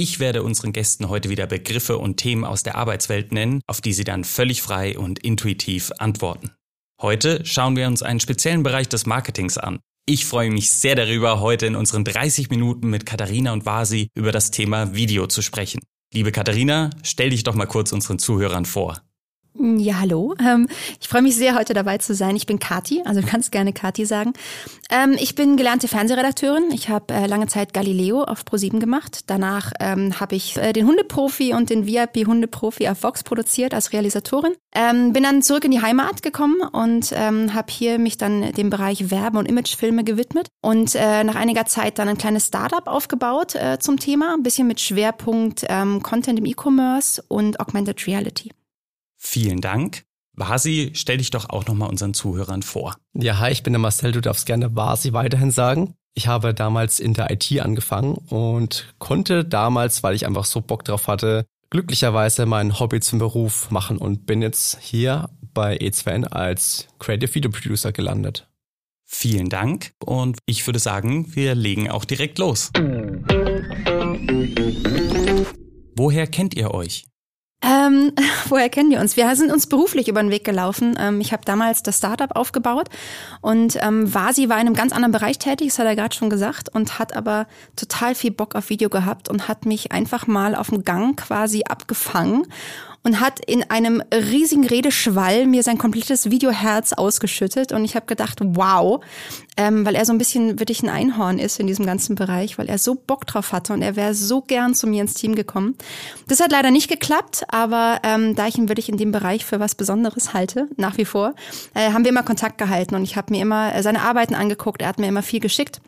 Ich werde unseren Gästen heute wieder Begriffe und Themen aus der Arbeitswelt nennen, auf die sie dann völlig frei und intuitiv antworten. Heute schauen wir uns einen speziellen Bereich des Marketings an. Ich freue mich sehr darüber, heute in unseren 30 Minuten mit Katharina und Vasi über das Thema Video zu sprechen. Liebe Katharina, stell dich doch mal kurz unseren Zuhörern vor. Ja, hallo. Ähm, ich freue mich sehr, heute dabei zu sein. Ich bin Kati, also kannst gerne Kati sagen. Ähm, ich bin gelernte Fernsehredakteurin. Ich habe äh, lange Zeit Galileo auf Pro7 gemacht. Danach ähm, habe ich äh, den Hundeprofi und den VIP-Hundeprofi auf Vox produziert als Realisatorin. Bin dann zurück in die Heimat gekommen und habe hier mich dann dem Bereich Werbe- und Imagefilme gewidmet. Und äh, nach einiger Zeit dann ein kleines Startup aufgebaut zum Thema. Ein bisschen mit Schwerpunkt Content im E-Commerce und Augmented Reality. Vielen Dank. Vasi, stell dich doch auch nochmal unseren Zuhörern vor. Ja, hi, ich bin der Marcel, du darfst gerne Vasi weiterhin sagen. Ich habe damals in der IT angefangen und konnte damals, weil ich einfach so Bock drauf hatte, glücklicherweise mein Hobby zum Beruf machen und bin jetzt hier bei E2N als Creative Video Producer gelandet. Vielen Dank und ich würde sagen, wir legen auch direkt los. Woher kennt ihr euch? Ähm, woher kennen wir uns? Wir sind uns beruflich über den Weg gelaufen. Ähm, ich habe damals das Startup aufgebaut und ähm, Vasi war in einem ganz anderen Bereich tätig, das hat er gerade schon gesagt, und hat aber total viel Bock auf Video gehabt und hat mich einfach mal auf dem Gang quasi abgefangen und hat in einem riesigen Redeschwall mir sein komplettes Videoherz ausgeschüttet. Und ich habe gedacht, wow, ähm, weil er so ein bisschen wirklich ein Einhorn ist in diesem ganzen Bereich, weil er so Bock drauf hatte und er wäre so gern zu mir ins Team gekommen. Das hat leider nicht geklappt, aber ähm, da ich ihn wirklich in dem Bereich für was Besonderes halte, nach wie vor, äh, haben wir immer Kontakt gehalten. Und ich habe mir immer äh, seine Arbeiten angeguckt, er hat mir immer viel geschickt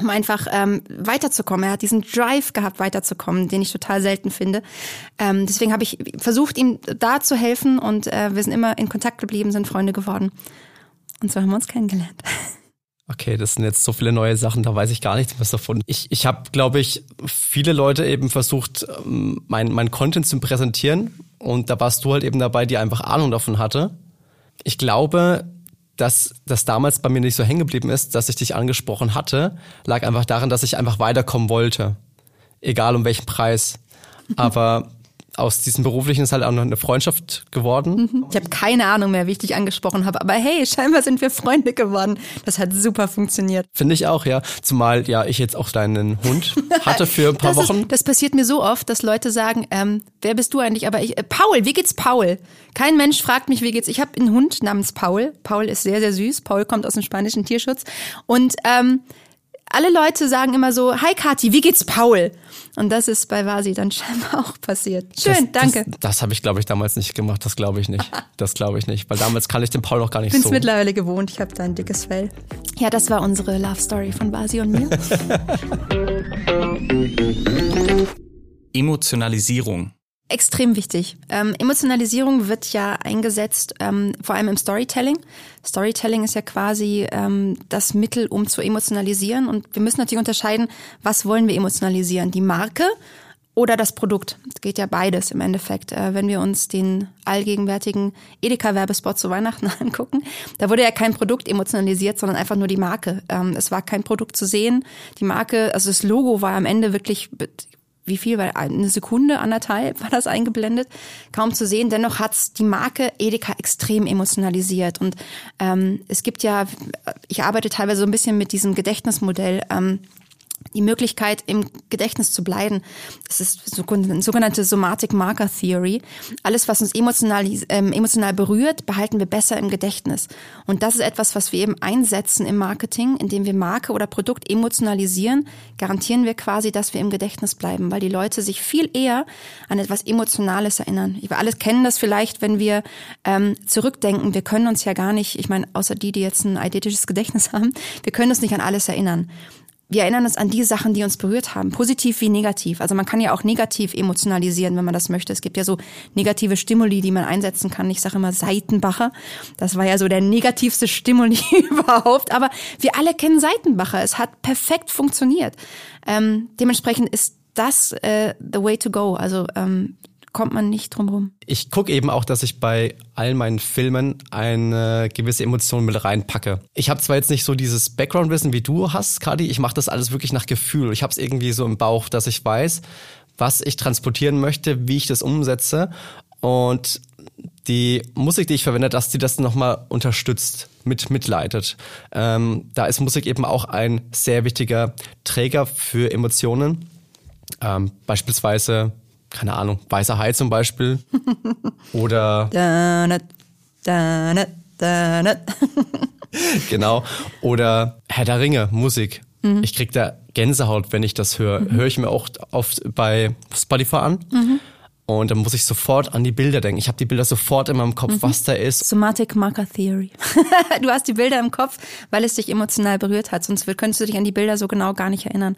um einfach ähm, weiterzukommen. Er hat diesen Drive gehabt, weiterzukommen, den ich total selten finde. Ähm, deswegen habe ich versucht, ihm da zu helfen und äh, wir sind immer in Kontakt geblieben, sind Freunde geworden. Und so haben wir uns kennengelernt. Okay, das sind jetzt so viele neue Sachen, da weiß ich gar nichts mehr davon. Ich, ich habe, glaube ich, viele Leute eben versucht, ähm, mein, mein Content zu präsentieren und da warst du halt eben dabei, die einfach Ahnung davon hatte. Ich glaube, dass das damals bei mir nicht so hängen geblieben ist, dass ich dich angesprochen hatte, lag einfach daran, dass ich einfach weiterkommen wollte. Egal um welchen Preis. Aber aus diesem beruflichen ist halt auch noch eine Freundschaft geworden. Ich habe keine Ahnung mehr, wie ich dich angesprochen habe, aber hey, scheinbar sind wir Freunde geworden. Das hat super funktioniert. Finde ich auch, ja. Zumal ja ich jetzt auch deinen Hund hatte für ein paar das Wochen. Ist, das passiert mir so oft, dass Leute sagen, ähm, wer bist du eigentlich? Aber ich, äh, Paul, wie geht's Paul? Kein Mensch fragt mich, wie geht's. Ich habe einen Hund namens Paul. Paul ist sehr, sehr süß. Paul kommt aus dem spanischen Tierschutz. Und ähm, alle Leute sagen immer so, hi Kathi, wie geht's Paul? Und das ist bei Vasi dann scheinbar auch passiert. Schön, das, danke. Das, das habe ich, glaube ich, damals nicht gemacht. Das glaube ich nicht. Das glaube ich nicht. Weil damals kann ich den Paul noch gar nicht Ich bin so. mittlerweile gewohnt, ich habe da ein dickes Fell. Ja, das war unsere Love Story von Vasi und mir. Emotionalisierung. Extrem wichtig. Ähm, Emotionalisierung wird ja eingesetzt, ähm, vor allem im Storytelling. Storytelling ist ja quasi ähm, das Mittel, um zu emotionalisieren. Und wir müssen natürlich unterscheiden, was wollen wir emotionalisieren? Die Marke oder das Produkt? Es geht ja beides im Endeffekt. Äh, wenn wir uns den allgegenwärtigen Edeka-Werbespot zu Weihnachten angucken, da wurde ja kein Produkt emotionalisiert, sondern einfach nur die Marke. Ähm, es war kein Produkt zu sehen. Die Marke, also das Logo war am Ende wirklich wie viel, weil eine Sekunde, anderthalb war das eingeblendet, kaum zu sehen. Dennoch hat's die Marke Edeka extrem emotionalisiert. Und ähm, es gibt ja, ich arbeite teilweise so ein bisschen mit diesem Gedächtnismodell. Ähm, die Möglichkeit, im Gedächtnis zu bleiben. Das ist sogenannte Somatic Marker Theory. Alles, was uns emotional, ähm, emotional berührt, behalten wir besser im Gedächtnis. Und das ist etwas, was wir eben einsetzen im Marketing, indem wir Marke oder Produkt emotionalisieren, garantieren wir quasi, dass wir im Gedächtnis bleiben, weil die Leute sich viel eher an etwas Emotionales erinnern. Wir alle kennen das vielleicht, wenn wir ähm, zurückdenken. Wir können uns ja gar nicht, ich meine, außer die, die jetzt ein eidetisches Gedächtnis haben, wir können uns nicht an alles erinnern. Wir erinnern uns an die Sachen, die uns berührt haben, positiv wie negativ. Also man kann ja auch negativ emotionalisieren, wenn man das möchte. Es gibt ja so negative Stimuli, die man einsetzen kann. Ich sage immer Seitenbacher. Das war ja so der negativste Stimuli überhaupt. Aber wir alle kennen Seitenbacher. Es hat perfekt funktioniert. Ähm, dementsprechend ist das äh, the way to go. Also ähm, kommt man nicht drum rum. Ich gucke eben auch, dass ich bei all meinen Filmen eine gewisse Emotion mit reinpacke. Ich habe zwar jetzt nicht so dieses Background-Wissen, wie du hast, Kadi, ich mache das alles wirklich nach Gefühl. Ich habe es irgendwie so im Bauch, dass ich weiß, was ich transportieren möchte, wie ich das umsetze. Und die Musik, die ich verwende, dass die das nochmal unterstützt, mit mitleitet. Ähm, da ist Musik eben auch ein sehr wichtiger Träger für Emotionen. Ähm, beispielsweise keine Ahnung, Weißer Hai zum Beispiel. Oder. genau. Oder Herr der Ringe, Musik. Mhm. Ich krieg da Gänsehaut, wenn ich das höre. Mhm. Höre ich mir auch oft bei Spotify an. Mhm. Und dann muss ich sofort an die Bilder denken. Ich habe die Bilder sofort in meinem Kopf, mhm. was da ist. Somatic Marker Theory. du hast die Bilder im Kopf, weil es dich emotional berührt hat. Sonst könntest du dich an die Bilder so genau gar nicht erinnern.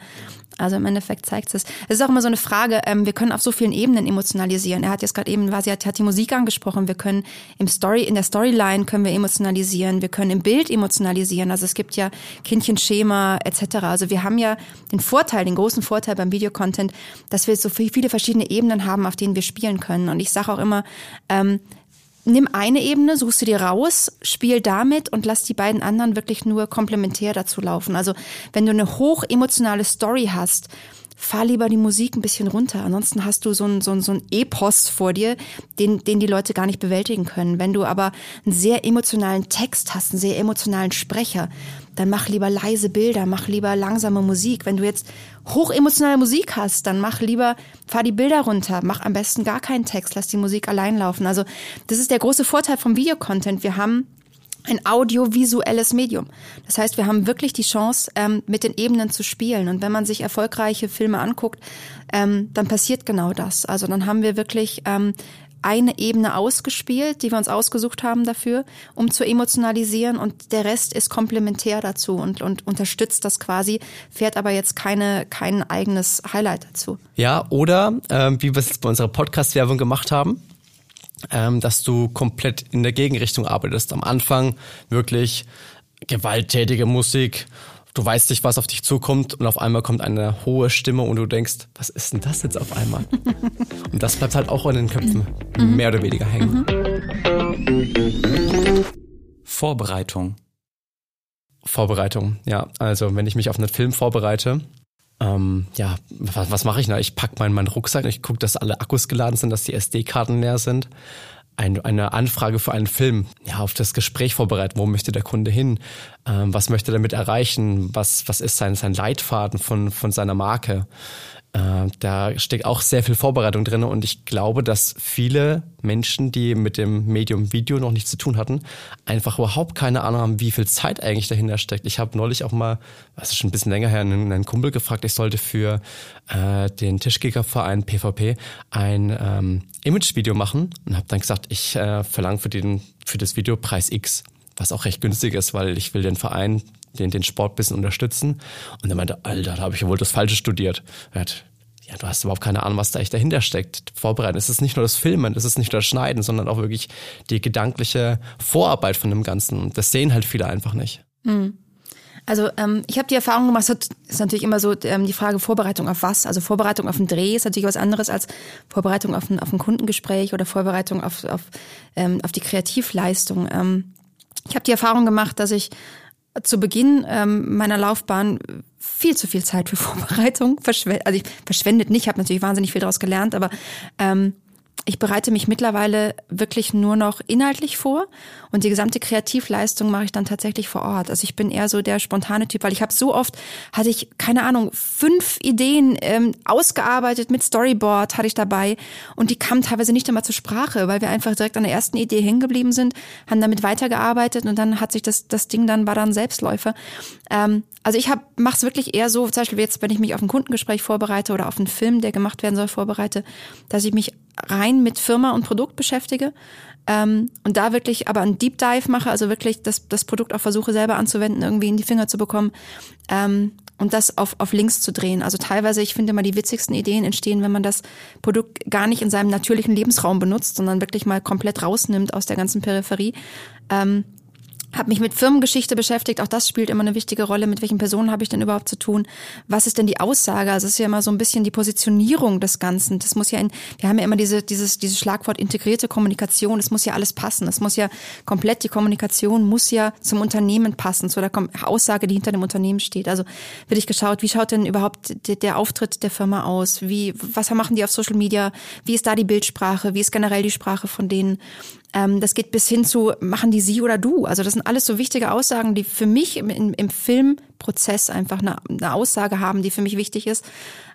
Also im Endeffekt zeigt es. Es ist auch immer so eine Frage, ähm, wir können auf so vielen Ebenen emotionalisieren. Er hat jetzt gerade eben, sie hat, hat die Musik angesprochen. Wir können im Story, in der Storyline können wir emotionalisieren. Wir können im Bild emotionalisieren. Also es gibt ja Kindchenschema etc. Also wir haben ja den Vorteil, den großen Vorteil beim Videocontent, dass wir so viele verschiedene Ebenen haben, auf denen wir spielen können. Und ich sage auch immer, ähm, nimm eine Ebene, suchst du dir raus, spiel damit und lass die beiden anderen wirklich nur komplementär dazu laufen. Also wenn du eine hoch emotionale Story hast, fahr lieber die Musik ein bisschen runter. Ansonsten hast du so ein, so ein, so ein Epos vor dir, den, den die Leute gar nicht bewältigen können. Wenn du aber einen sehr emotionalen Text hast, einen sehr emotionalen Sprecher, dann mach lieber leise Bilder, mach lieber langsame Musik. Wenn du jetzt hochemotionale Musik hast, dann mach lieber, fahr die Bilder runter, mach am besten gar keinen Text, lass die Musik allein laufen. Also das ist der große Vorteil vom Videocontent. Wir haben ein audiovisuelles Medium. Das heißt, wir haben wirklich die Chance, ähm, mit den Ebenen zu spielen. Und wenn man sich erfolgreiche Filme anguckt, ähm, dann passiert genau das. Also dann haben wir wirklich ähm, eine Ebene ausgespielt, die wir uns ausgesucht haben dafür, um zu emotionalisieren und der Rest ist komplementär dazu und, und unterstützt das quasi, fährt aber jetzt keine, kein eigenes Highlight dazu. Ja, oder ähm, wie wir es jetzt bei unserer Podcast-Werbung gemacht haben, ähm, dass du komplett in der Gegenrichtung arbeitest. Am Anfang wirklich gewalttätige Musik, du weißt nicht, was auf dich zukommt und auf einmal kommt eine hohe Stimme und du denkst, was ist denn das jetzt auf einmal? und das bleibt halt auch in den Köpfen mhm. mehr oder weniger hängen. Vorbereitung. Vorbereitung, ja. Also wenn ich mich auf einen Film vorbereite, ähm, ja, was, was mache ich da? Ich packe meinen, meinen Rucksack, ich gucke, dass alle Akkus geladen sind, dass die SD-Karten leer sind. Ein, eine Anfrage für einen Film, ja, auf das Gespräch vorbereiten, wo möchte der Kunde hin, ähm, was möchte er damit erreichen, was, was ist sein, sein Leitfaden von, von seiner Marke. Äh, da steckt auch sehr viel Vorbereitung drin und ich glaube, dass viele Menschen, die mit dem Medium Video noch nichts zu tun hatten, einfach überhaupt keine Ahnung haben, wie viel Zeit eigentlich dahinter steckt. Ich habe neulich auch mal, was ist schon ein bisschen länger her, einen, einen Kumpel gefragt, ich sollte für äh, den Tischkickerverein PvP ein ähm, Imagevideo machen und habe dann gesagt, ich äh, verlange für, den, für das Video Preis X was auch recht günstig ist, weil ich will den Verein den, den Sport bisschen unterstützen. Und er meinte, Alter, da habe ich ja wohl das Falsche studiert. Er hat, ja, du hast überhaupt keine Ahnung, was da echt dahinter steckt. Vorbereiten. Es ist nicht nur das Filmen, es ist nicht nur das Schneiden, sondern auch wirklich die gedankliche Vorarbeit von dem Ganzen. Das sehen halt viele einfach nicht. Mhm. Also ähm, ich habe die Erfahrung gemacht, das ist natürlich immer so ähm, die Frage Vorbereitung auf was. Also Vorbereitung auf einen Dreh ist natürlich was anderes als Vorbereitung auf ein, auf ein Kundengespräch oder Vorbereitung auf, auf, ähm, auf die Kreativleistung. Ähm, ich habe die Erfahrung gemacht, dass ich zu Beginn ähm, meiner Laufbahn viel zu viel Zeit für Vorbereitung verschwendet. Also ich verschwendet nicht, habe natürlich wahnsinnig viel daraus gelernt, aber ähm, ich bereite mich mittlerweile wirklich nur noch inhaltlich vor und die gesamte Kreativleistung mache ich dann tatsächlich vor Ort. Also ich bin eher so der spontane Typ, weil ich habe so oft, hatte ich, keine Ahnung, fünf Ideen ähm, ausgearbeitet mit Storyboard hatte ich dabei und die kamen teilweise nicht einmal zur Sprache, weil wir einfach direkt an der ersten Idee hängen geblieben sind, haben damit weitergearbeitet und dann hat sich das, das Ding dann, war dann Selbstläufer. Ähm, also ich mache es wirklich eher so, zum Beispiel jetzt, wenn ich mich auf ein Kundengespräch vorbereite oder auf einen Film, der gemacht werden soll, vorbereite, dass ich mich rein mit Firma und Produkt beschäftige ähm, und da wirklich aber einen Deep Dive mache, also wirklich das, das Produkt auch versuche selber anzuwenden, irgendwie in die Finger zu bekommen. Ähm, und das auf, auf links zu drehen. Also teilweise, ich finde immer, die witzigsten Ideen entstehen, wenn man das Produkt gar nicht in seinem natürlichen Lebensraum benutzt, sondern wirklich mal komplett rausnimmt aus der ganzen Peripherie. Ähm, habe mich mit Firmengeschichte beschäftigt, auch das spielt immer eine wichtige Rolle. Mit welchen Personen habe ich denn überhaupt zu tun? Was ist denn die Aussage? Also es ist ja immer so ein bisschen die Positionierung des Ganzen. Das muss ja in, wir haben ja immer diese, dieses, dieses Schlagwort integrierte Kommunikation. Es muss ja alles passen. Es muss ja komplett, die Kommunikation muss ja zum Unternehmen passen, zu der Aussage, die hinter dem Unternehmen steht. Also wird ich geschaut, wie schaut denn überhaupt der, der Auftritt der Firma aus? Wie, was machen die auf Social Media? Wie ist da die Bildsprache? Wie ist generell die Sprache von denen? Ähm, das geht bis hin zu, machen die sie oder du? Also das sind alles so wichtige Aussagen, die für mich im, im Filmprozess einfach eine, eine, Aussage haben, die für mich wichtig ist.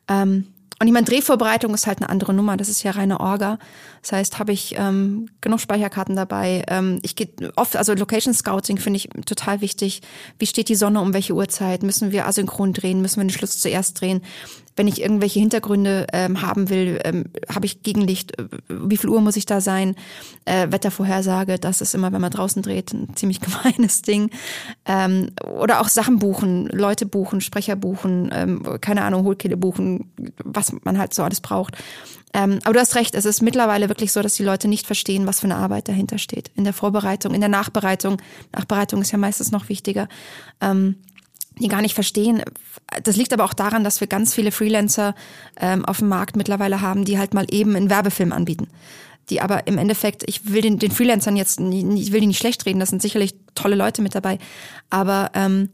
Ähm, und ich meine, Drehvorbereitung ist halt eine andere Nummer. Das ist ja reine Orga. Das heißt, habe ich ähm, genug Speicherkarten dabei. Ähm, ich gehe oft, also Location Scouting finde ich total wichtig. Wie steht die Sonne um welche Uhrzeit? Müssen wir asynchron drehen? Müssen wir den Schluss zuerst drehen? Wenn ich irgendwelche Hintergründe ähm, haben will, ähm, habe ich Gegenlicht. Äh, wie viel Uhr muss ich da sein? Äh, Wettervorhersage, das ist immer, wenn man draußen dreht, ein ziemlich gemeines Ding. Ähm, oder auch Sachen buchen, Leute buchen, Sprecher buchen, ähm, keine Ahnung, Hohlkehle buchen, was man halt so alles braucht. Ähm, aber du hast recht, es ist mittlerweile wirklich so, dass die Leute nicht verstehen, was für eine Arbeit dahinter steht. In der Vorbereitung, in der Nachbereitung. Nachbereitung ist ja meistens noch wichtiger. Ähm, die gar nicht verstehen. Das liegt aber auch daran, dass wir ganz viele Freelancer ähm, auf dem Markt mittlerweile haben, die halt mal eben einen Werbefilm anbieten. Die aber im Endeffekt, ich will den, den Freelancern jetzt, ich will die nicht schlecht reden, das sind sicherlich tolle Leute mit dabei, aber ähm,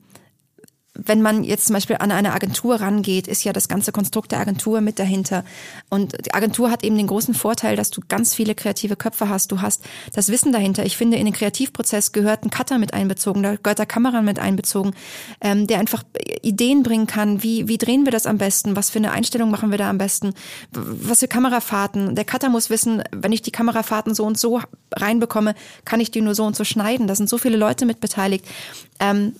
wenn man jetzt zum Beispiel an eine Agentur rangeht, ist ja das ganze Konstrukt der Agentur mit dahinter. Und die Agentur hat eben den großen Vorteil, dass du ganz viele kreative Köpfe hast. Du hast das Wissen dahinter. Ich finde, in den Kreativprozess gehört ein Cutter mit einbezogen, da gehört der Kamera mit einbezogen, ähm, der einfach Ideen bringen kann. Wie, wie drehen wir das am besten? Was für eine Einstellung machen wir da am besten? Was für Kamerafahrten? Der Cutter muss wissen, wenn ich die Kamerafahrten so und so reinbekomme, kann ich die nur so und so schneiden. Da sind so viele Leute mit beteiligt. Ähm,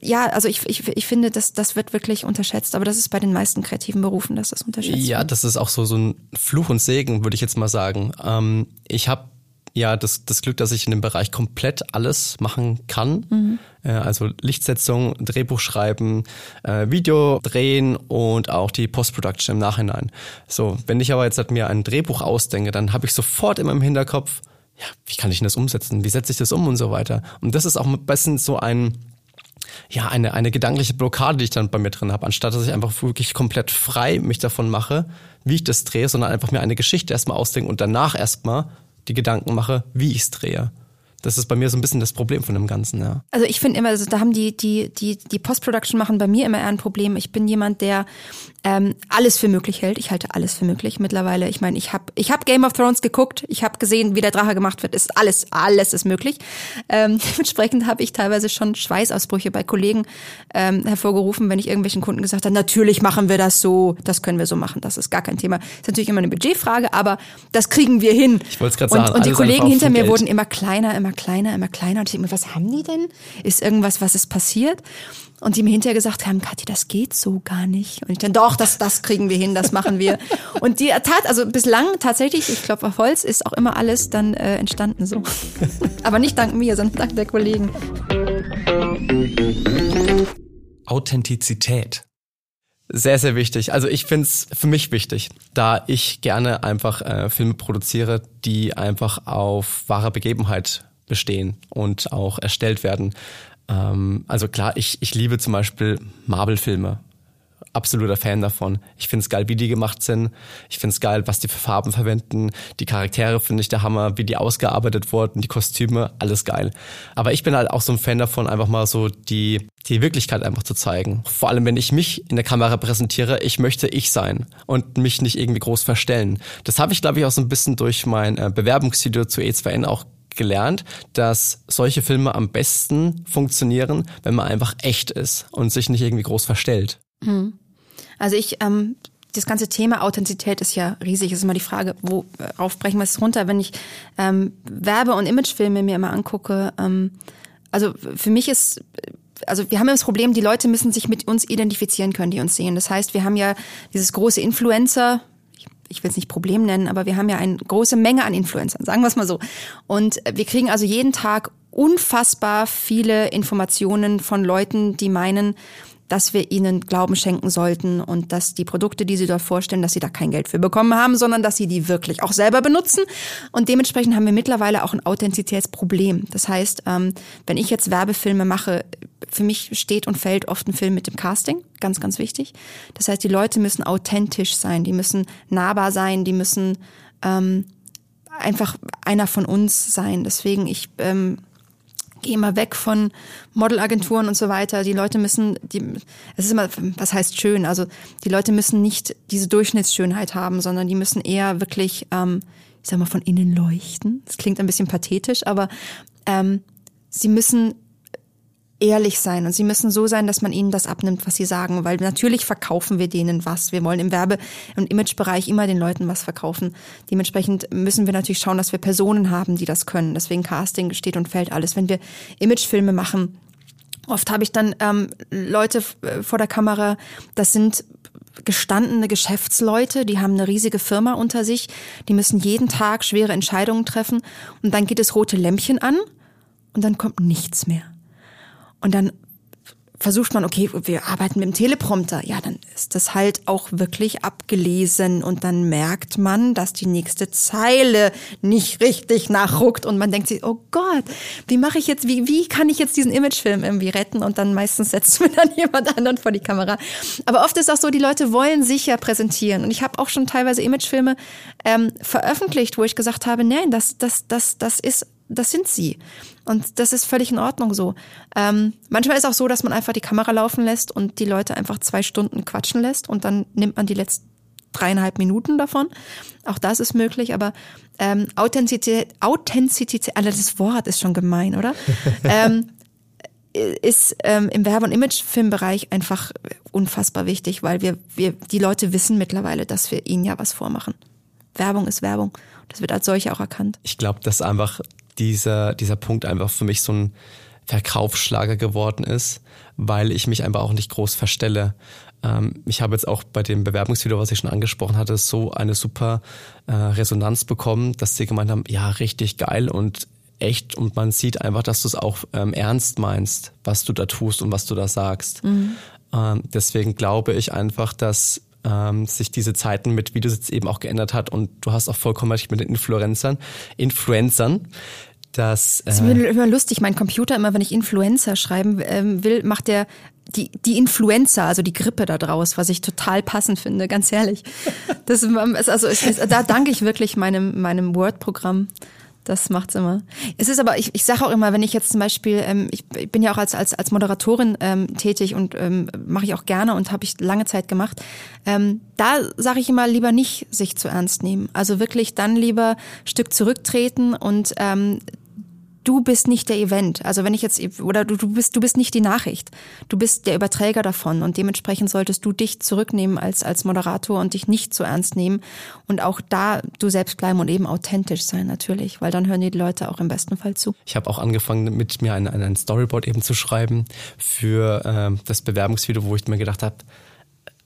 ja, also ich, ich, ich finde, das, das wird wirklich unterschätzt, aber das ist bei den meisten kreativen Berufen, dass das unterschätzt ja, wird. das ist auch so, so ein Fluch und Segen, würde ich jetzt mal sagen. Ähm, ich habe ja das, das Glück, dass ich in dem Bereich komplett alles machen kann. Mhm. Äh, also Lichtsetzung, Drehbuch schreiben, äh, Video drehen und auch die Post-Production im Nachhinein. So, wenn ich aber jetzt halt mir ein Drehbuch ausdenke, dann habe ich sofort immer im Hinterkopf, ja, wie kann ich denn das umsetzen? Wie setze ich das um und so weiter? Und das ist auch ein bisschen so ein ja, eine, eine gedankliche Blockade, die ich dann bei mir drin habe, anstatt dass ich einfach wirklich komplett frei mich davon mache, wie ich das drehe, sondern einfach mir eine Geschichte erstmal ausdenke und danach erstmal die Gedanken mache, wie ich es drehe. Das ist bei mir so ein bisschen das Problem von dem Ganzen, ja. Also ich finde immer, also da haben die, die, die, die Post-Production machen bei mir immer eher ein Problem. Ich bin jemand, der ähm, alles für möglich hält. Ich halte alles für möglich mittlerweile. Ich meine, ich habe ich hab Game of Thrones geguckt, ich habe gesehen, wie der Drache gemacht wird. Ist alles, alles ist möglich. Ähm, dementsprechend habe ich teilweise schon Schweißausbrüche bei Kollegen ähm, hervorgerufen, wenn ich irgendwelchen Kunden gesagt habe, natürlich machen wir das so, das können wir so machen, das ist gar kein Thema. ist natürlich immer eine Budgetfrage, aber das kriegen wir hin. Ich wollte es gerade sagen. Und, und die Kollegen hinter mir Geld. wurden immer kleiner, immer kleiner, immer kleiner. Und ich denke mir, was haben die denn? Ist irgendwas, was ist passiert? Und die mir hinterher gesagt haben, Kathi, das geht so gar nicht. Und ich dann, doch, das, das kriegen wir hin, das machen wir. Und die Tat, also bislang tatsächlich, ich glaube auf Holz, ist auch immer alles dann äh, entstanden so. Aber nicht dank mir, sondern dank der Kollegen. Authentizität. Sehr, sehr wichtig. Also ich finde es für mich wichtig, da ich gerne einfach äh, Filme produziere, die einfach auf wahrer Begebenheit bestehen und auch erstellt werden. Ähm, also klar, ich, ich liebe zum Beispiel Marvel-Filme. Absoluter Fan davon. Ich finde es geil, wie die gemacht sind. Ich finde es geil, was die für Farben verwenden. Die Charaktere finde ich der Hammer, wie die ausgearbeitet wurden, die Kostüme, alles geil. Aber ich bin halt auch so ein Fan davon, einfach mal so die, die Wirklichkeit einfach zu zeigen. Vor allem, wenn ich mich in der Kamera präsentiere, ich möchte ich sein und mich nicht irgendwie groß verstellen. Das habe ich, glaube ich, auch so ein bisschen durch mein äh, Bewerbungsvideo zu E2N auch gelernt, dass solche Filme am besten funktionieren, wenn man einfach echt ist und sich nicht irgendwie groß verstellt. Hm. Also ich, ähm, das ganze Thema Authentizität ist ja riesig. Es ist immer die Frage, worauf brechen wir es runter? Wenn ich ähm, Werbe- und Imagefilme mir immer angucke, ähm, also für mich ist also wir haben ja das Problem, die Leute müssen sich mit uns identifizieren können, die uns sehen. Das heißt, wir haben ja dieses große Influencer, ich will es nicht Problem nennen, aber wir haben ja eine große Menge an Influencern, sagen wir es mal so. Und wir kriegen also jeden Tag unfassbar viele Informationen von Leuten, die meinen, dass wir ihnen Glauben schenken sollten und dass die Produkte, die sie dort vorstellen, dass sie da kein Geld für bekommen haben, sondern dass sie die wirklich auch selber benutzen. Und dementsprechend haben wir mittlerweile auch ein Authentizitätsproblem. Das heißt, ähm, wenn ich jetzt Werbefilme mache, für mich steht und fällt oft ein Film mit dem Casting, ganz, ganz wichtig. Das heißt, die Leute müssen authentisch sein, die müssen nahbar sein, die müssen ähm, einfach einer von uns sein. Deswegen, ich ähm, gehe immer weg von Modelagenturen und so weiter. Die Leute müssen, die, es ist immer, was heißt schön? Also die Leute müssen nicht diese Durchschnittsschönheit haben, sondern die müssen eher wirklich, ähm, ich sag mal, von innen leuchten. Das klingt ein bisschen pathetisch, aber ähm, sie müssen ehrlich sein und sie müssen so sein, dass man ihnen das abnimmt, was sie sagen, weil natürlich verkaufen wir denen was. Wir wollen im Werbe- und Imagebereich immer den Leuten was verkaufen. Dementsprechend müssen wir natürlich schauen, dass wir Personen haben, die das können. Deswegen Casting steht und fällt alles. Wenn wir Imagefilme machen, oft habe ich dann ähm, Leute äh, vor der Kamera, das sind gestandene Geschäftsleute, die haben eine riesige Firma unter sich, die müssen jeden Tag schwere Entscheidungen treffen und dann geht das rote Lämpchen an und dann kommt nichts mehr. Und dann versucht man, okay, wir arbeiten mit dem Teleprompter. Ja, dann ist das halt auch wirklich abgelesen und dann merkt man, dass die nächste Zeile nicht richtig nachruckt und man denkt sich, oh Gott, wie mache ich jetzt, wie, wie kann ich jetzt diesen Imagefilm irgendwie retten? Und dann meistens setzt mir dann jemand anderen vor die Kamera. Aber oft ist auch so, die Leute wollen sich ja präsentieren. Und ich habe auch schon teilweise Imagefilme ähm, veröffentlicht, wo ich gesagt habe, nein, das, das, das, das ist das sind sie. Und das ist völlig in Ordnung so. Ähm, manchmal ist auch so, dass man einfach die Kamera laufen lässt und die Leute einfach zwei Stunden quatschen lässt und dann nimmt man die letzten dreieinhalb Minuten davon. Auch das ist möglich, aber ähm, Authentizität, Authentizität, also das Wort ist schon gemein, oder? ähm, ist ähm, im Werbe- und Imagefilmbereich einfach unfassbar wichtig, weil wir, wir, die Leute wissen mittlerweile, dass wir ihnen ja was vormachen. Werbung ist Werbung. Das wird als solche auch erkannt. Ich glaube, dass einfach dieser, dieser Punkt einfach für mich so ein Verkaufsschlager geworden ist, weil ich mich einfach auch nicht groß verstelle. Ähm, ich habe jetzt auch bei dem Bewerbungsvideo, was ich schon angesprochen hatte, so eine super äh, Resonanz bekommen, dass sie gemeint haben, ja, richtig geil und echt und man sieht einfach, dass du es auch ähm, ernst meinst, was du da tust und was du da sagst. Mhm. Ähm, deswegen glaube ich einfach, dass ähm, sich diese Zeiten mit Videos jetzt eben auch geändert hat und du hast auch vollkommen recht mit den Influencern, Influencern, dass. Äh, ist immer lustig. Mein Computer, immer wenn ich Influencer schreiben ähm, will, macht der die, die Influenza, also die Grippe da draus, was ich total passend finde, ganz ehrlich. Das ist, also ist, da danke ich wirklich meinem, meinem Word-Programm. Das macht's immer. Es ist aber, ich, ich sage auch immer, wenn ich jetzt zum Beispiel, ähm, ich, ich bin ja auch als, als, als Moderatorin ähm, tätig und ähm, mache ich auch gerne und habe ich lange Zeit gemacht. Ähm, da sage ich immer lieber nicht sich zu ernst nehmen. Also wirklich dann lieber Stück zurücktreten und ähm, du bist nicht der Event. Also wenn ich jetzt, oder du, du bist, du bist nicht die Nachricht. Du bist der Überträger davon und dementsprechend solltest du dich zurücknehmen als, als Moderator und dich nicht zu ernst nehmen und auch da du selbst bleiben und eben authentisch sein natürlich, weil dann hören die Leute auch im besten Fall zu. Ich habe auch angefangen mit mir ein, ein Storyboard eben zu schreiben für äh, das Bewerbungsvideo, wo ich mir gedacht habe,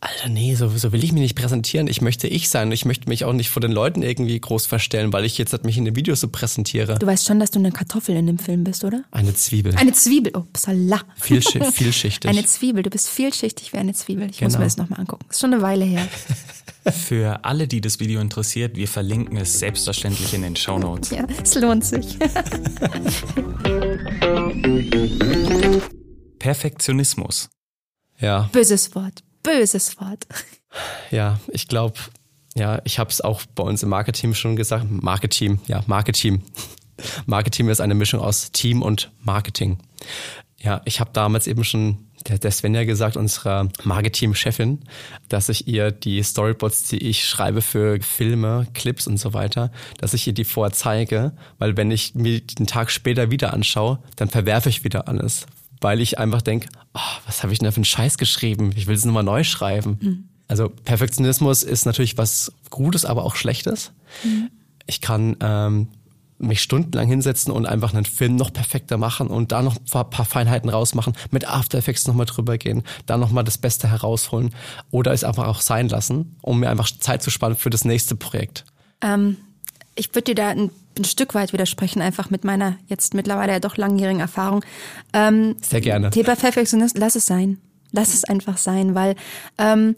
Alter, nee, so, so will ich mich nicht präsentieren. Ich möchte ich sein. Ich möchte mich auch nicht vor den Leuten irgendwie groß verstellen, weil ich jetzt halt mich in den Videos so präsentiere. Du weißt schon, dass du eine Kartoffel in dem Film bist, oder? Eine Zwiebel. Eine Zwiebel. Oh, psala. Vielschi vielschichtig. Eine Zwiebel. Du bist vielschichtig wie eine Zwiebel. Ich genau. muss mir das nochmal angucken. Ist schon eine Weile her. Für alle, die das Video interessiert, wir verlinken es selbstverständlich in den Show Notes. Ja, es lohnt sich. Perfektionismus. Ja. Böses Wort böses Wort. Ja, ich glaube, ja, ich habe es auch bei uns im Marketing schon gesagt. Marketing, ja, Marketing. Marketing ist eine Mischung aus Team und Marketing. Ja, ich habe damals eben schon der, Svenja gesagt, unserer Marketing-Chefin, dass ich ihr die Storyboards, die ich schreibe für Filme, Clips und so weiter, dass ich ihr die vorher zeige, weil wenn ich mir den Tag später wieder anschaue, dann verwerfe ich wieder alles, weil ich einfach denke, oh, was habe ich denn da für einen Scheiß geschrieben? Ich will es nochmal neu schreiben. Mhm. Also Perfektionismus ist natürlich was Gutes, aber auch Schlechtes. Mhm. Ich kann ähm, mich stundenlang hinsetzen und einfach einen Film noch perfekter machen und da noch ein paar Feinheiten rausmachen, mit After Effects nochmal drüber gehen, da nochmal das Beste herausholen oder es einfach auch sein lassen, um mir einfach Zeit zu sparen für das nächste Projekt. Ähm, ich würde dir da ein, ein, Stück weit widersprechen, einfach mit meiner jetzt mittlerweile ja doch langjährigen Erfahrung. Ähm, Sehr gerne. Thema Perfektionist, lass es sein. Lass es einfach sein, weil ähm,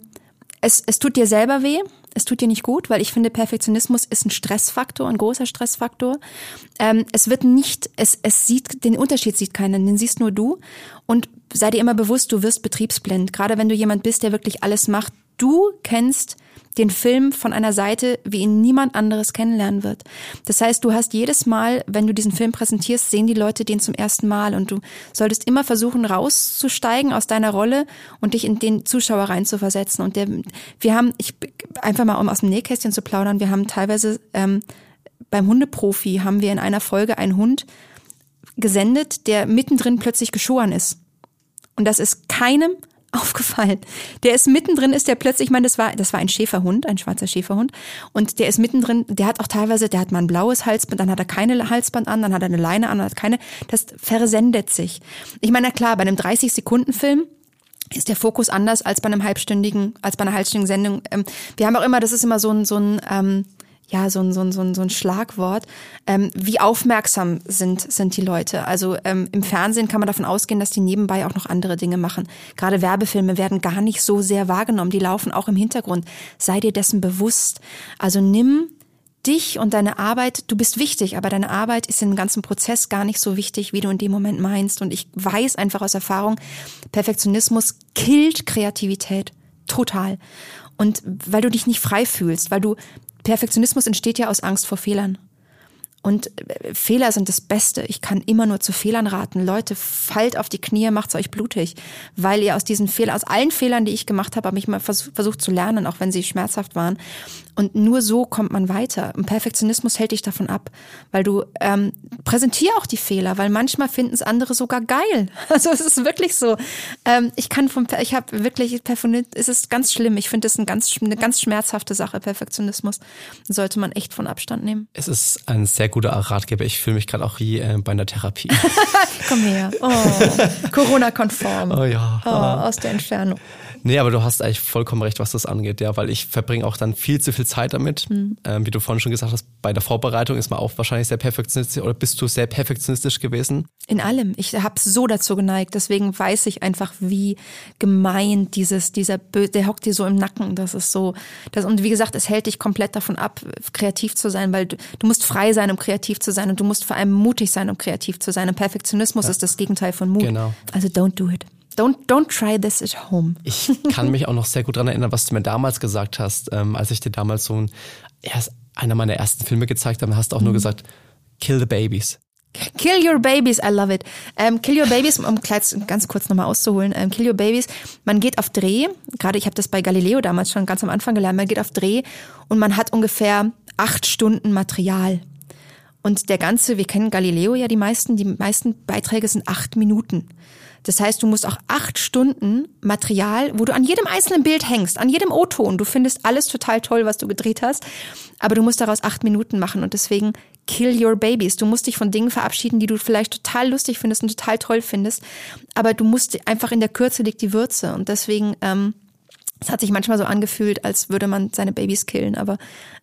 es, es tut dir selber weh, es tut dir nicht gut, weil ich finde, Perfektionismus ist ein Stressfaktor, ein großer Stressfaktor. Ähm, es wird nicht, es, es sieht, den Unterschied sieht keiner, den siehst nur du. Und sei dir immer bewusst, du wirst betriebsblind. Gerade wenn du jemand bist, der wirklich alles macht. Du kennst den Film von einer Seite, wie ihn niemand anderes kennenlernen wird. Das heißt, du hast jedes Mal, wenn du diesen Film präsentierst, sehen die Leute den zum ersten Mal und du solltest immer versuchen, rauszusteigen aus deiner Rolle und dich in den Zuschauer reinzuversetzen. Und der, wir haben, ich einfach mal um aus dem Nähkästchen zu plaudern, wir haben teilweise ähm, beim Hundeprofi haben wir in einer Folge einen Hund gesendet, der mittendrin plötzlich geschoren ist. Und das ist keinem aufgefallen. Der ist mittendrin, ist der plötzlich, ich meine, das war, das war ein Schäferhund, ein schwarzer Schäferhund. Und der ist mittendrin, der hat auch teilweise, der hat mal ein blaues Halsband, dann hat er keine Halsband an, dann hat er eine Leine an, dann hat keine. Das versendet sich. Ich meine, klar, bei einem 30-Sekunden-Film ist der Fokus anders als bei einem halbstündigen, als bei einer halbstündigen Sendung. Ähm, wir haben auch immer, das ist immer so ein, so ein, ähm, ja, so ein, so ein, so ein, so ein Schlagwort. Ähm, wie aufmerksam sind, sind die Leute? Also ähm, im Fernsehen kann man davon ausgehen, dass die nebenbei auch noch andere Dinge machen. Gerade Werbefilme werden gar nicht so sehr wahrgenommen. Die laufen auch im Hintergrund. Sei dir dessen bewusst. Also nimm dich und deine Arbeit, du bist wichtig, aber deine Arbeit ist im ganzen Prozess gar nicht so wichtig, wie du in dem Moment meinst. Und ich weiß einfach aus Erfahrung, Perfektionismus killt Kreativität. Total. Und weil du dich nicht frei fühlst, weil du Perfektionismus entsteht ja aus Angst vor Fehlern. Und äh, Fehler sind das Beste. Ich kann immer nur zu Fehlern raten. Leute, fallt auf die Knie, macht's euch blutig, weil ihr aus diesen Fehlern, aus allen Fehlern, die ich gemacht habe, habe ich mal versucht zu lernen, auch wenn sie schmerzhaft waren. Und nur so kommt man weiter. Und Perfektionismus hält dich davon ab, weil du ähm, präsentier auch die Fehler, weil manchmal finden es andere sogar geil. Also es ist wirklich so. Ähm, ich kann vom, ich habe wirklich Perfektionismus. Es ist ganz schlimm. Ich finde es ein ganz, eine ganz schmerzhafte Sache. Perfektionismus sollte man echt von Abstand nehmen. Es ist ein sehr guter Ratgeber. Ich fühle mich gerade auch wie äh, bei einer Therapie. Komm her. Oh, Corona-konform. Oh ja. Oh, aus der Entfernung. Nee, aber du hast eigentlich vollkommen recht, was das angeht, ja, weil ich verbringe auch dann viel zu viel Zeit damit. Mhm. Ähm, wie du vorhin schon gesagt hast, bei der Vorbereitung ist man auch wahrscheinlich sehr perfektionistisch oder bist du sehr perfektionistisch gewesen? In allem. Ich habe so dazu geneigt. Deswegen weiß ich einfach, wie gemein dieses, dieser, Bö der hockt dir so im Nacken. Das ist so, das, und wie gesagt, es hält dich komplett davon ab, kreativ zu sein, weil du, du musst frei sein, um kreativ zu sein und du musst vor allem mutig sein, um kreativ zu sein. Und Perfektionismus ja. ist das Gegenteil von Mut. Genau. Also don't do it. Don't, don't try this at home. Ich kann mich auch noch sehr gut daran erinnern, was du mir damals gesagt hast, ähm, als ich dir damals so ein, erst einer meiner ersten Filme gezeigt habe, hast du auch mhm. nur gesagt, kill the babies. Kill Your Babies, I love it. Ähm, Kill Your Babies, um ganz kurz nochmal auszuholen, ähm, Kill Your Babies, man geht auf Dreh, gerade ich habe das bei Galileo damals schon ganz am Anfang gelernt, man geht auf Dreh und man hat ungefähr acht Stunden Material. Und der ganze, wir kennen Galileo ja die meisten, die meisten Beiträge sind acht Minuten. Das heißt, du musst auch acht Stunden Material, wo du an jedem einzelnen Bild hängst, an jedem O-Ton. Du findest alles total toll, was du gedreht hast, aber du musst daraus acht Minuten machen und deswegen kill your babies. Du musst dich von Dingen verabschieden, die du vielleicht total lustig findest und total toll findest, aber du musst einfach in der Kürze liegt die Würze und deswegen ähm, es hat sich manchmal so angefühlt, als würde man seine Babys killen, aber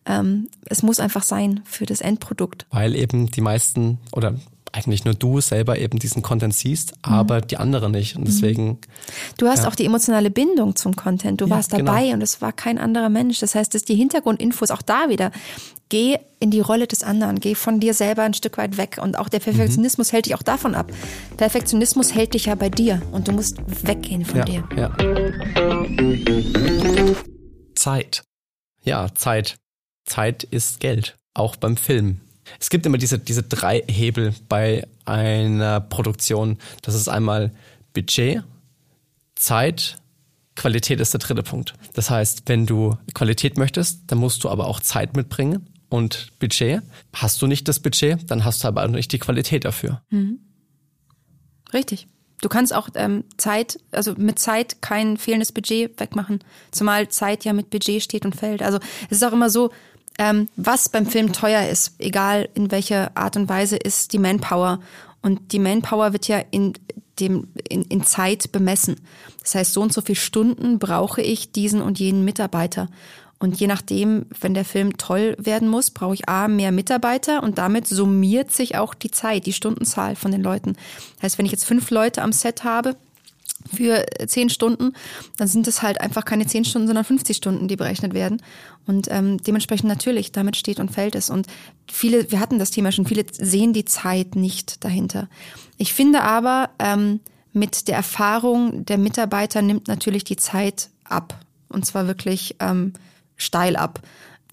ähm, es muss einfach sein für das Endprodukt. Weil eben die meisten oder eigentlich nur du selber eben diesen Content siehst, aber mhm. die anderen nicht. Und deswegen. Du hast ja. auch die emotionale Bindung zum Content. Du ja, warst dabei genau. und es war kein anderer Mensch. Das heißt, dass die Hintergrundinfos auch da wieder. Geh in die Rolle des anderen, geh von dir selber ein Stück weit weg. Und auch der Perfektionismus mhm. hält dich auch davon ab. Perfektionismus hält dich ja bei dir und du musst weggehen von ja, dir. Ja. Zeit. Ja, Zeit. Zeit ist Geld. Auch beim Film. Es gibt immer diese, diese drei Hebel bei einer Produktion. Das ist einmal Budget, Zeit, Qualität ist der dritte Punkt. Das heißt, wenn du Qualität möchtest, dann musst du aber auch Zeit mitbringen und Budget. Hast du nicht das Budget, dann hast du aber auch nicht die Qualität dafür. Mhm. Richtig. Du kannst auch ähm, Zeit, also mit Zeit kein fehlendes Budget wegmachen. Zumal Zeit ja mit Budget steht und fällt. Also es ist auch immer so, ähm, was beim Film teuer ist, egal in welcher Art und Weise, ist die Manpower. Und die Manpower wird ja in dem in, in Zeit bemessen. Das heißt, so und so viele Stunden brauche ich diesen und jenen Mitarbeiter. Und je nachdem, wenn der Film toll werden muss, brauche ich A, mehr Mitarbeiter und damit summiert sich auch die Zeit, die Stundenzahl von den Leuten. Das heißt, wenn ich jetzt fünf Leute am Set habe, für zehn Stunden, dann sind es halt einfach keine zehn Stunden, sondern 50 Stunden, die berechnet werden. Und ähm, dementsprechend natürlich, damit steht und fällt es. Und viele, wir hatten das Thema schon, viele sehen die Zeit nicht dahinter. Ich finde aber, ähm, mit der Erfahrung der Mitarbeiter nimmt natürlich die Zeit ab. Und zwar wirklich ähm, steil ab.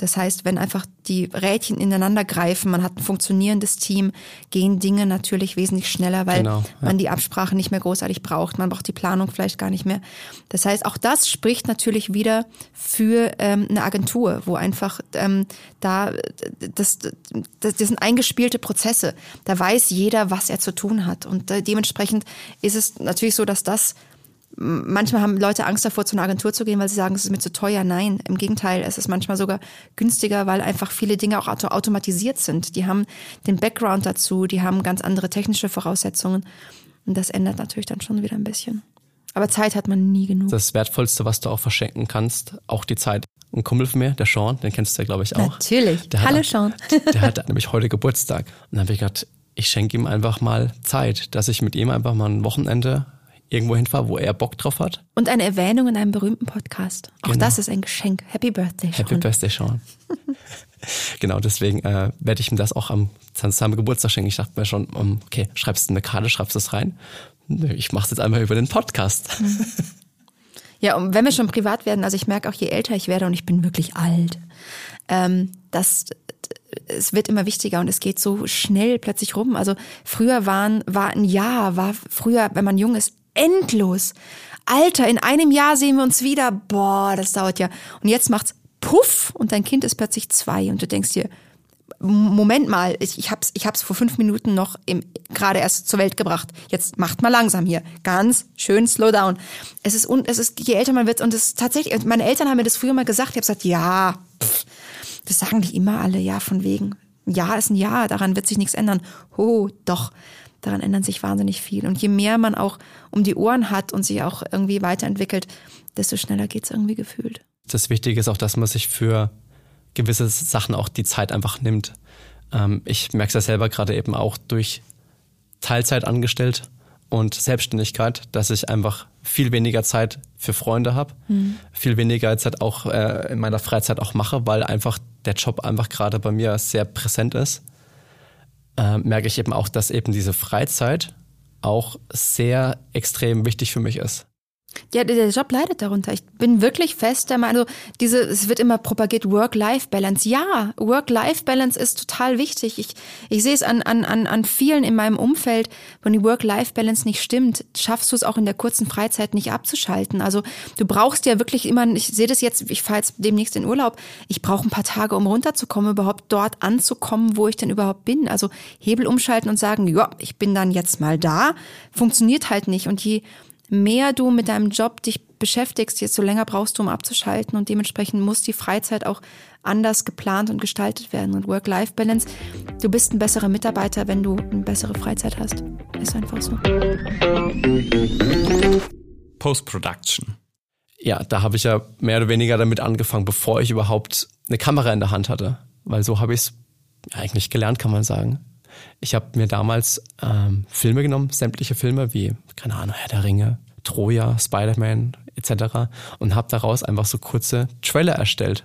Das heißt, wenn einfach die Rädchen ineinander greifen, man hat ein funktionierendes Team, gehen Dinge natürlich wesentlich schneller, weil genau, ja. man die Absprache nicht mehr großartig braucht. Man braucht die Planung vielleicht gar nicht mehr. Das heißt, auch das spricht natürlich wieder für ähm, eine Agentur, wo einfach ähm, da das, das, das sind eingespielte Prozesse. Da weiß jeder, was er zu tun hat. Und äh, dementsprechend ist es natürlich so, dass das Manchmal haben Leute Angst davor, zu einer Agentur zu gehen, weil sie sagen, es ist mir zu teuer. Nein, im Gegenteil, es ist manchmal sogar günstiger, weil einfach viele Dinge auch automatisiert sind. Die haben den Background dazu, die haben ganz andere technische Voraussetzungen. Und das ändert natürlich dann schon wieder ein bisschen. Aber Zeit hat man nie genug. Das Wertvollste, was du auch verschenken kannst, auch die Zeit. Ein Kumpel von mir, der Sean, den kennst du ja, glaube ich, auch. Natürlich. Der Hallo, hat, Sean. Der hat nämlich heute Geburtstag. Und dann habe ich gedacht, ich schenke ihm einfach mal Zeit, dass ich mit ihm einfach mal ein Wochenende irgendwo hinfahre, wo er Bock drauf hat. Und eine Erwähnung in einem berühmten Podcast. Auch genau. das ist ein Geschenk. Happy Birthday, Sean. Happy Birthday, Sean. genau, deswegen äh, werde ich ihm das auch am seinem Geburtstag schenken. Ich dachte mir schon, um, okay, schreibst du eine Karte, schreibst du es rein. Ich mache es jetzt einmal über den Podcast. Ja, und wenn wir schon privat werden, also ich merke auch, je älter ich werde und ich bin wirklich alt, ähm, dass es wird immer wichtiger und es geht so schnell plötzlich rum. Also früher waren, war ein Jahr, war früher, wenn man jung ist, endlos. Alter, in einem Jahr sehen wir uns wieder. Boah, das dauert ja. Und jetzt macht's puff und dein Kind ist plötzlich zwei und du denkst dir, Moment mal, ich, ich hab's, ich hab's vor fünf Minuten noch gerade erst zur Welt gebracht. Jetzt macht mal langsam hier. Ganz schön slow down. Es ist, es ist, je älter man wird, und es ist tatsächlich, meine Eltern haben mir das früher mal gesagt, ich habe gesagt, ja, pff, das sagen die immer alle, ja, von wegen. Ja ist ein Ja, daran wird sich nichts ändern. Oh, doch daran ändert sich wahnsinnig viel. Und je mehr man auch um die Ohren hat und sich auch irgendwie weiterentwickelt, desto schneller geht's irgendwie gefühlt. Das Wichtige ist auch, dass man sich für gewisse Sachen auch die Zeit einfach nimmt. Ähm, ich merke es ja selber gerade eben auch durch Teilzeit angestellt und Selbstständigkeit, dass ich einfach viel weniger Zeit für Freunde habe, mhm. viel weniger Zeit auch äh, in meiner Freizeit auch mache, weil einfach der Job einfach gerade bei mir sehr präsent ist äh, merke ich eben auch, dass eben diese Freizeit auch sehr extrem wichtig für mich ist. Ja, der Job leidet darunter. Ich bin wirklich fest der Meinung, also diese, es wird immer propagiert, Work-Life-Balance. Ja, Work-Life-Balance ist total wichtig. Ich, ich sehe es an, an, an, an vielen in meinem Umfeld, wenn die Work-Life-Balance nicht stimmt, schaffst du es auch in der kurzen Freizeit nicht abzuschalten. Also du brauchst ja wirklich immer, ich sehe das jetzt, ich fahre jetzt demnächst in Urlaub, ich brauche ein paar Tage, um runterzukommen, überhaupt dort anzukommen, wo ich denn überhaupt bin. Also Hebel umschalten und sagen, ja, ich bin dann jetzt mal da, funktioniert halt nicht. Und je mehr du mit deinem Job dich beschäftigst, desto länger brauchst du, um abzuschalten. Und dementsprechend muss die Freizeit auch anders geplant und gestaltet werden. Und Work-Life-Balance, du bist ein besserer Mitarbeiter, wenn du eine bessere Freizeit hast. Ist einfach so. Post-Production. Ja, da habe ich ja mehr oder weniger damit angefangen, bevor ich überhaupt eine Kamera in der Hand hatte. Weil so habe ich es eigentlich gelernt, kann man sagen. Ich habe mir damals ähm, Filme genommen, sämtliche Filme wie, keine Ahnung, Herr der Ringe, Troja, Spider-Man etc. und habe daraus einfach so kurze Trailer erstellt,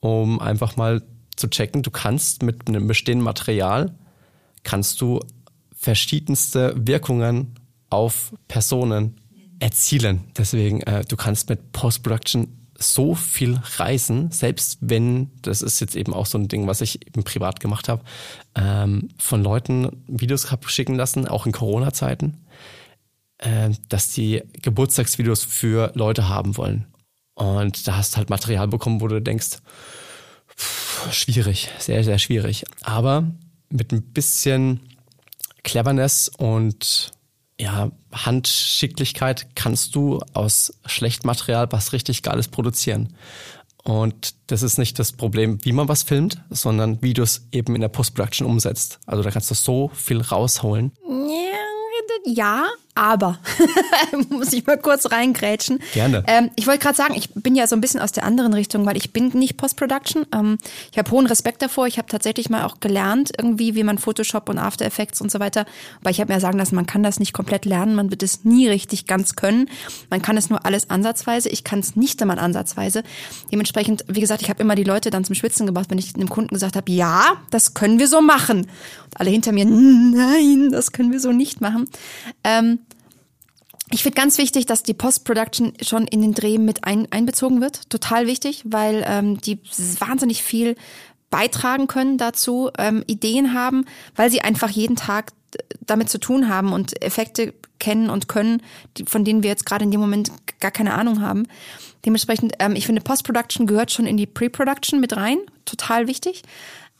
um einfach mal zu checken, du kannst mit einem bestehenden Material, kannst du verschiedenste Wirkungen auf Personen erzielen. Deswegen, äh, du kannst mit Post-Production so viel reisen, selbst wenn, das ist jetzt eben auch so ein Ding, was ich eben privat gemacht habe, ähm, von Leuten Videos habe schicken lassen, auch in Corona-Zeiten, äh, dass die Geburtstagsvideos für Leute haben wollen. Und da hast du halt Material bekommen, wo du denkst, pff, schwierig, sehr, sehr schwierig. Aber mit ein bisschen Cleverness und ja, Handschicklichkeit kannst du aus Schlechtmaterial was richtig Geiles produzieren. Und das ist nicht das Problem, wie man was filmt, sondern wie du es eben in der Post-Production umsetzt. Also da kannst du so viel rausholen. Ja, Aber, muss ich mal kurz reingrätschen. Gerne. Ähm, ich wollte gerade sagen, ich bin ja so ein bisschen aus der anderen Richtung, weil ich bin nicht Post-Production. Ähm, ich habe hohen Respekt davor. Ich habe tatsächlich mal auch gelernt, irgendwie, wie man Photoshop und After Effects und so weiter. Aber ich habe mir sagen lassen, man kann das nicht komplett lernen. Man wird es nie richtig ganz können. Man kann es nur alles ansatzweise. Ich kann es nicht einmal ansatzweise. Dementsprechend, wie gesagt, ich habe immer die Leute dann zum Schwitzen gebracht, wenn ich dem Kunden gesagt habe, ja, das können wir so machen. Und alle hinter mir, nein, das können wir so nicht machen. Ähm, ich finde ganz wichtig, dass die Post-Production schon in den Dreh mit ein, einbezogen wird. Total wichtig, weil ähm, die wahnsinnig viel beitragen können dazu, ähm, Ideen haben, weil sie einfach jeden Tag damit zu tun haben und Effekte kennen und können, die, von denen wir jetzt gerade in dem Moment gar keine Ahnung haben. Dementsprechend, ähm, ich finde, Post-Production gehört schon in die Pre-Production mit rein. Total wichtig.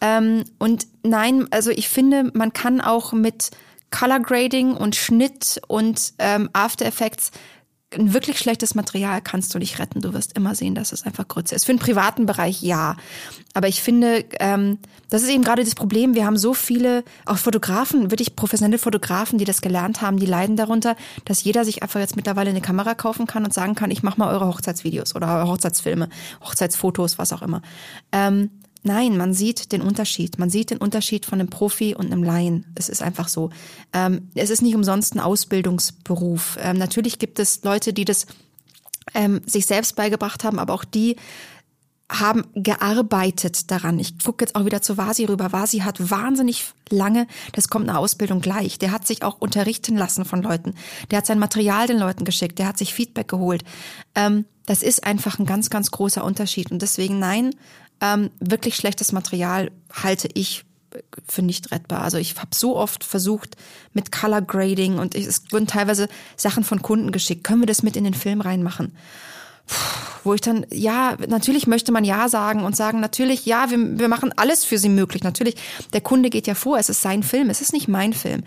Ähm, und nein, also ich finde, man kann auch mit Color Grading und Schnitt und ähm, After Effects ein wirklich schlechtes Material kannst du nicht retten. Du wirst immer sehen, dass es einfach Grütze ist. Für den privaten Bereich ja. Aber ich finde, ähm, das ist eben gerade das Problem. Wir haben so viele, auch Fotografen, wirklich professionelle Fotografen, die das gelernt haben, die leiden darunter, dass jeder sich einfach jetzt mittlerweile eine Kamera kaufen kann und sagen kann, ich mache mal eure Hochzeitsvideos oder eure Hochzeitsfilme, Hochzeitsfotos, was auch immer. Ähm, Nein, man sieht den Unterschied. Man sieht den Unterschied von einem Profi und einem Laien. Es ist einfach so. Ähm, es ist nicht umsonst ein Ausbildungsberuf. Ähm, natürlich gibt es Leute, die das ähm, sich selbst beigebracht haben, aber auch die haben gearbeitet daran. Ich gucke jetzt auch wieder zu Vasi rüber. Vasi hat wahnsinnig lange, das kommt eine Ausbildung gleich. Der hat sich auch unterrichten lassen von Leuten. Der hat sein Material den Leuten geschickt. Der hat sich Feedback geholt. Ähm, das ist einfach ein ganz, ganz großer Unterschied. Und deswegen nein, ähm, wirklich schlechtes Material halte ich für nicht rettbar. Also ich habe so oft versucht mit Color Grading und es wurden teilweise Sachen von Kunden geschickt. Können wir das mit in den Film reinmachen? Puh, wo ich dann, ja, natürlich möchte man Ja sagen und sagen, natürlich, ja, wir, wir machen alles für sie möglich. Natürlich, der Kunde geht ja vor, es ist sein Film, es ist nicht mein Film.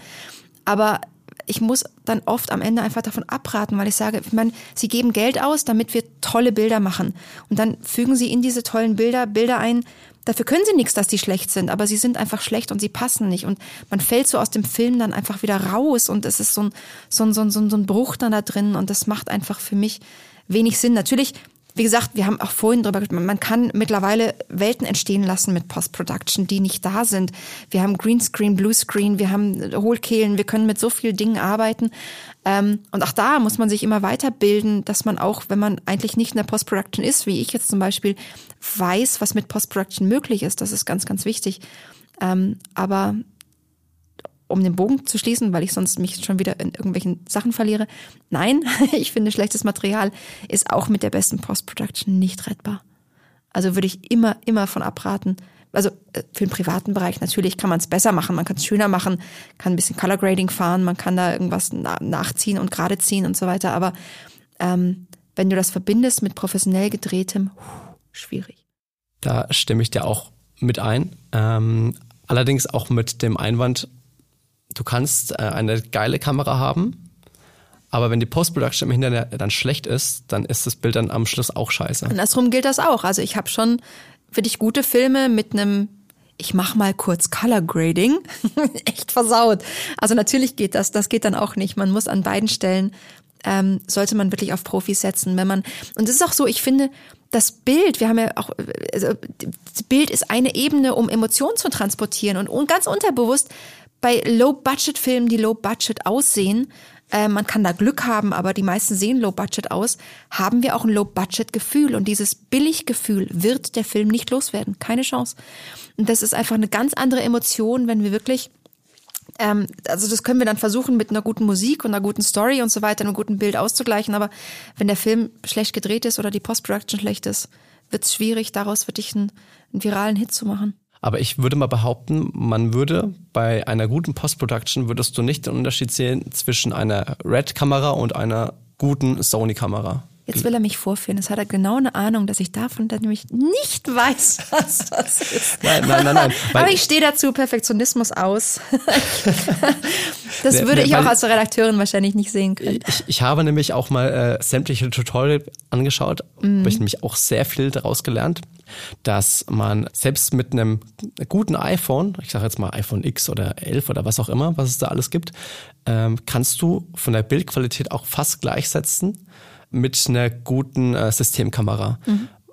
Aber ich muss dann oft am Ende einfach davon abraten, weil ich sage, ich meine, sie geben Geld aus, damit wir tolle Bilder machen. Und dann fügen sie in diese tollen Bilder Bilder ein. Dafür können sie nichts, dass die schlecht sind, aber sie sind einfach schlecht und sie passen nicht. Und man fällt so aus dem Film dann einfach wieder raus und es ist so ein, so ein, so ein, so ein Bruch dann da drin und das macht einfach für mich wenig Sinn. Natürlich wie gesagt, wir haben auch vorhin drüber gesprochen, man kann mittlerweile Welten entstehen lassen mit Post-Production, die nicht da sind. Wir haben Greenscreen, Bluescreen, wir haben Hohlkehlen, wir können mit so vielen Dingen arbeiten. Ähm, und auch da muss man sich immer weiterbilden, dass man auch, wenn man eigentlich nicht in der Post-Production ist, wie ich jetzt zum Beispiel, weiß, was mit Post-Production möglich ist. Das ist ganz, ganz wichtig. Ähm, aber um den Bogen zu schließen, weil ich sonst mich schon wieder in irgendwelchen Sachen verliere. Nein, ich finde, schlechtes Material ist auch mit der besten Post-Production nicht rettbar. Also würde ich immer, immer von abraten. Also äh, für den privaten Bereich natürlich kann man es besser machen, man kann es schöner machen, kann ein bisschen Color Grading fahren, man kann da irgendwas nachziehen und gerade ziehen und so weiter. Aber ähm, wenn du das verbindest mit professionell gedrehtem, schwierig. Da stimme ich dir auch mit ein. Ähm, allerdings auch mit dem Einwand, du kannst äh, eine geile Kamera haben, aber wenn die Post-Production im Hintergrund dann schlecht ist, dann ist das Bild dann am Schluss auch scheiße. Andersrum gilt das auch. Also ich habe schon wirklich gute Filme mit einem ich mach mal kurz Color Grading, echt versaut. Also natürlich geht das, das geht dann auch nicht. Man muss an beiden Stellen ähm, sollte man wirklich auf Profis setzen, wenn man und es ist auch so, ich finde, das Bild, wir haben ja auch, also, das Bild ist eine Ebene, um Emotionen zu transportieren und, und ganz unterbewusst bei Low-Budget-Filmen, die Low-Budget aussehen, äh, man kann da Glück haben, aber die meisten sehen Low-Budget aus, haben wir auch ein Low-Budget-Gefühl. Und dieses Billig-Gefühl wird der Film nicht loswerden. Keine Chance. Und das ist einfach eine ganz andere Emotion, wenn wir wirklich ähm, also das können wir dann versuchen mit einer guten Musik und einer guten Story und so weiter, einem guten Bild auszugleichen. Aber wenn der Film schlecht gedreht ist oder die Post-Production schlecht ist, wird es schwierig, daraus wirklich einen, einen viralen Hit zu machen. Aber ich würde mal behaupten, man würde bei einer guten Post-Production würdest du nicht den Unterschied sehen zwischen einer Red-Kamera und einer guten Sony-Kamera. Jetzt will er mich vorführen. Das hat er genau eine Ahnung, dass ich davon dann nämlich nicht weiß, was das ist. Nein, nein, nein, nein. Aber ich stehe dazu, Perfektionismus aus. das würde ich auch als Redakteurin wahrscheinlich nicht sehen können. Ich, ich habe nämlich auch mal äh, sämtliche Tutorial angeschaut, habe ich nämlich auch sehr viel daraus gelernt, dass man selbst mit einem guten iPhone, ich sage jetzt mal iPhone X oder 11 oder was auch immer, was es da alles gibt, ähm, kannst du von der Bildqualität auch fast gleichsetzen mit einer guten äh, Systemkamera.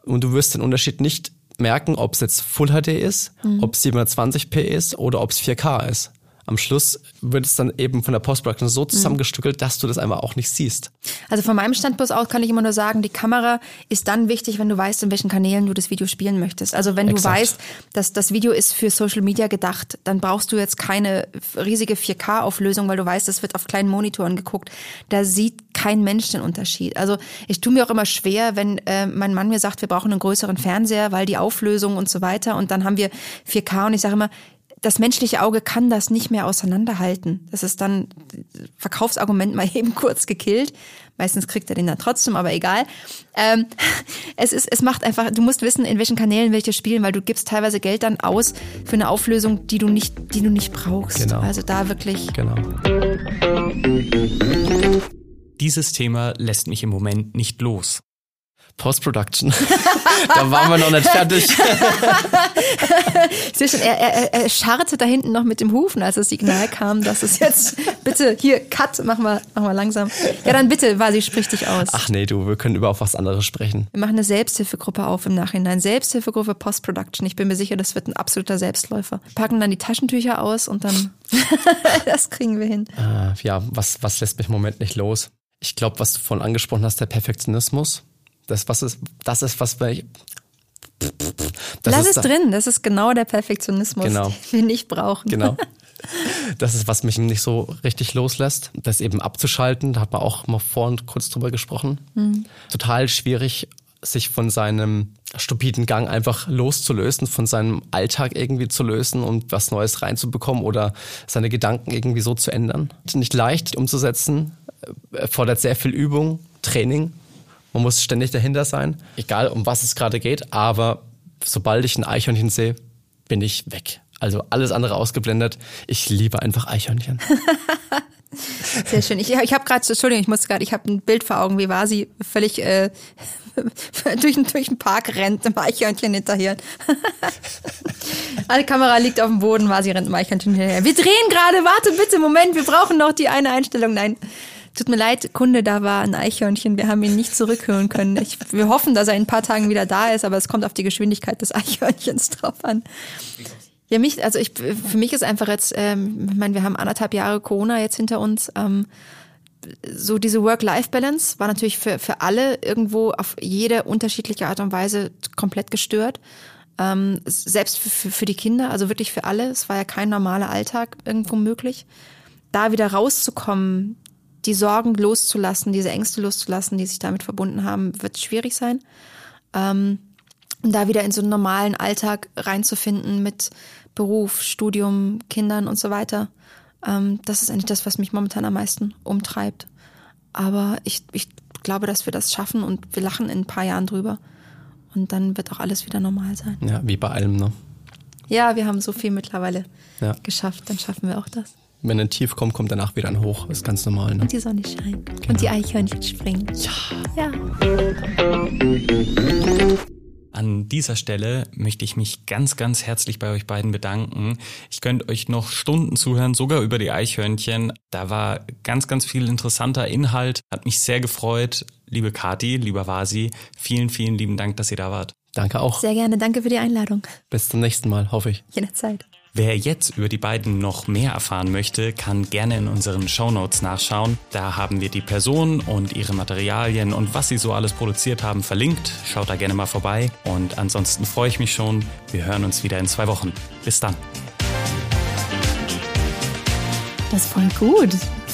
Und du wirst den Unterschied nicht merken, ob es jetzt Full HD ist, ob es 720p ist oder ob es 4K ist. Am Schluss wird es dann eben von der Postproduktion so zusammengestückelt, dass du das einfach auch nicht siehst. Also von meinem Standpunkt aus kann ich immer nur sagen, die Kamera ist dann wichtig, wenn du weißt, in welchen Kanälen du das Video spielen möchtest. Also wenn du Exakt. weißt, dass das Video ist für Social Media gedacht, dann brauchst du jetzt keine riesige 4K-Auflösung, weil du weißt, es wird auf kleinen Monitoren geguckt. Da sieht kein Mensch den Unterschied. Also ich tue mir auch immer schwer, wenn äh, mein Mann mir sagt, wir brauchen einen größeren Fernseher, weil die Auflösung und so weiter. Und dann haben wir 4K und ich sage immer, das menschliche Auge kann das nicht mehr auseinanderhalten. Das ist dann Verkaufsargument mal eben kurz gekillt. Meistens kriegt er den dann trotzdem, aber egal. Ähm, es ist, es macht einfach, du musst wissen, in welchen Kanälen welche spielen, weil du gibst teilweise Geld dann aus für eine Auflösung, die du nicht, die du nicht brauchst. Genau. Also da wirklich. Genau. Dieses Thema lässt mich im Moment nicht los. Post-Production. da waren wir noch nicht fertig. Ich sehe schon, er, er, er scharrte da hinten noch mit dem Hufen, als das Signal kam, dass es jetzt, bitte, hier, Cut, mach mal, mach mal langsam. Ja, dann bitte, Vasi, sprich dich aus. Ach nee, du, wir können über auch was anderes sprechen. Wir machen eine Selbsthilfegruppe auf im Nachhinein. Selbsthilfegruppe Post-Production. Ich bin mir sicher, das wird ein absoluter Selbstläufer. Packen dann die Taschentücher aus und dann, das kriegen wir hin. Äh, ja, was, was lässt mich im Moment nicht los? Ich glaube, was du vorhin angesprochen hast, der Perfektionismus. Das, was ist, das ist, was wir. Das Lass ist es da- drin. Das ist genau der Perfektionismus, Genau. den wir nicht brauchen. Genau. Das ist, was mich nicht so richtig loslässt, das eben abzuschalten. Da hat man auch mal vorhin kurz drüber gesprochen. Total schwierig, sich von seinem stupiden Gang einfach loszulösen, von seinem Alltag irgendwie zu lösen und was Neues reinzubekommen oder seine Gedanken irgendwie so zu ändern. Nicht leicht umzusetzen, äh, fordert sehr viel Übung, Training. Man muss ständig dahinter sein, egal um was es gerade geht, aber sobald ich ein Eichhörnchen sehe, bin ich weg. Also alles andere ausgeblendet. Ich liebe einfach Eichhörnchen. Sehr schön. Ich, ich habe gerade, Entschuldigung, ich musste gerade, ich habe ein Bild vor Augen, wie war sie völlig äh, durch, den- durch den Park rennt, dem Eichhörnchen hinterher. Alle Kamera liegt auf dem Boden, war sie rennt dem Eichhörnchen hinterher. Wir drehen gerade, warte bitte, Moment, wir brauchen noch die eine Einstellung. Nein. Tut mir leid, Kunde, da war ein Eichhörnchen. Wir haben ihn nicht zurückhören können. Ich, wir hoffen, dass er in ein paar Tagen wieder da ist, aber es kommt auf die Geschwindigkeit des Eichhörnchens drauf an. Ja, mich, also ich, für mich ist einfach jetzt, ähm, ich meine, wir haben anderthalb Jahre Corona jetzt hinter uns. Ähm, so diese Work-Life-Balance war natürlich für, für alle irgendwo auf jede unterschiedliche Art und Weise komplett gestört. Ähm, selbst für, für, für die Kinder, also wirklich für alle. Es war ja kein normaler Alltag irgendwo möglich. Da wieder rauszukommen, die Sorgen loszulassen, diese Ängste loszulassen, die sich damit verbunden haben, wird schwierig sein. Ähm, und da wieder in so einen normalen Alltag reinzufinden mit Beruf, Studium, Kindern und so weiter. Ähm, das ist eigentlich das, was mich momentan am meisten umtreibt. Aber ich, ich glaube, dass wir das schaffen und wir lachen in ein paar Jahren drüber. Und dann wird auch alles wieder normal sein. Ja, wie bei allem, ne? Ja, wir haben so viel mittlerweile Ja. geschafft, dann schaffen wir auch das. Wenn ein Tief kommt, kommt danach wieder ein Hoch. ist ganz normal, ne? Und die Sonne scheint. Und die Eichhörnchen springen. Ja. Ja. An dieser Stelle möchte ich mich ganz, ganz herzlich bei euch beiden bedanken. Ich könnte euch noch Stunden zuhören, sogar über die Eichhörnchen. Da war ganz, ganz viel interessanter Inhalt. Hat mich sehr gefreut. Liebe Kati, lieber Vasi, vielen, vielen lieben Dank, dass ihr da wart. Danke auch. Sehr gerne. Danke für die Einladung. Bis zum nächsten Mal, hoffe ich. Jederzeit. Wer jetzt über die beiden noch mehr erfahren möchte, kann gerne in unseren Shownotes nachschauen. Da haben wir die Person und ihre Materialien und was sie so alles produziert haben verlinkt. Schaut da gerne mal vorbei. Und ansonsten freue ich mich schon. Wir hören uns wieder in zwei Wochen. Bis dann. Das ist voll gut.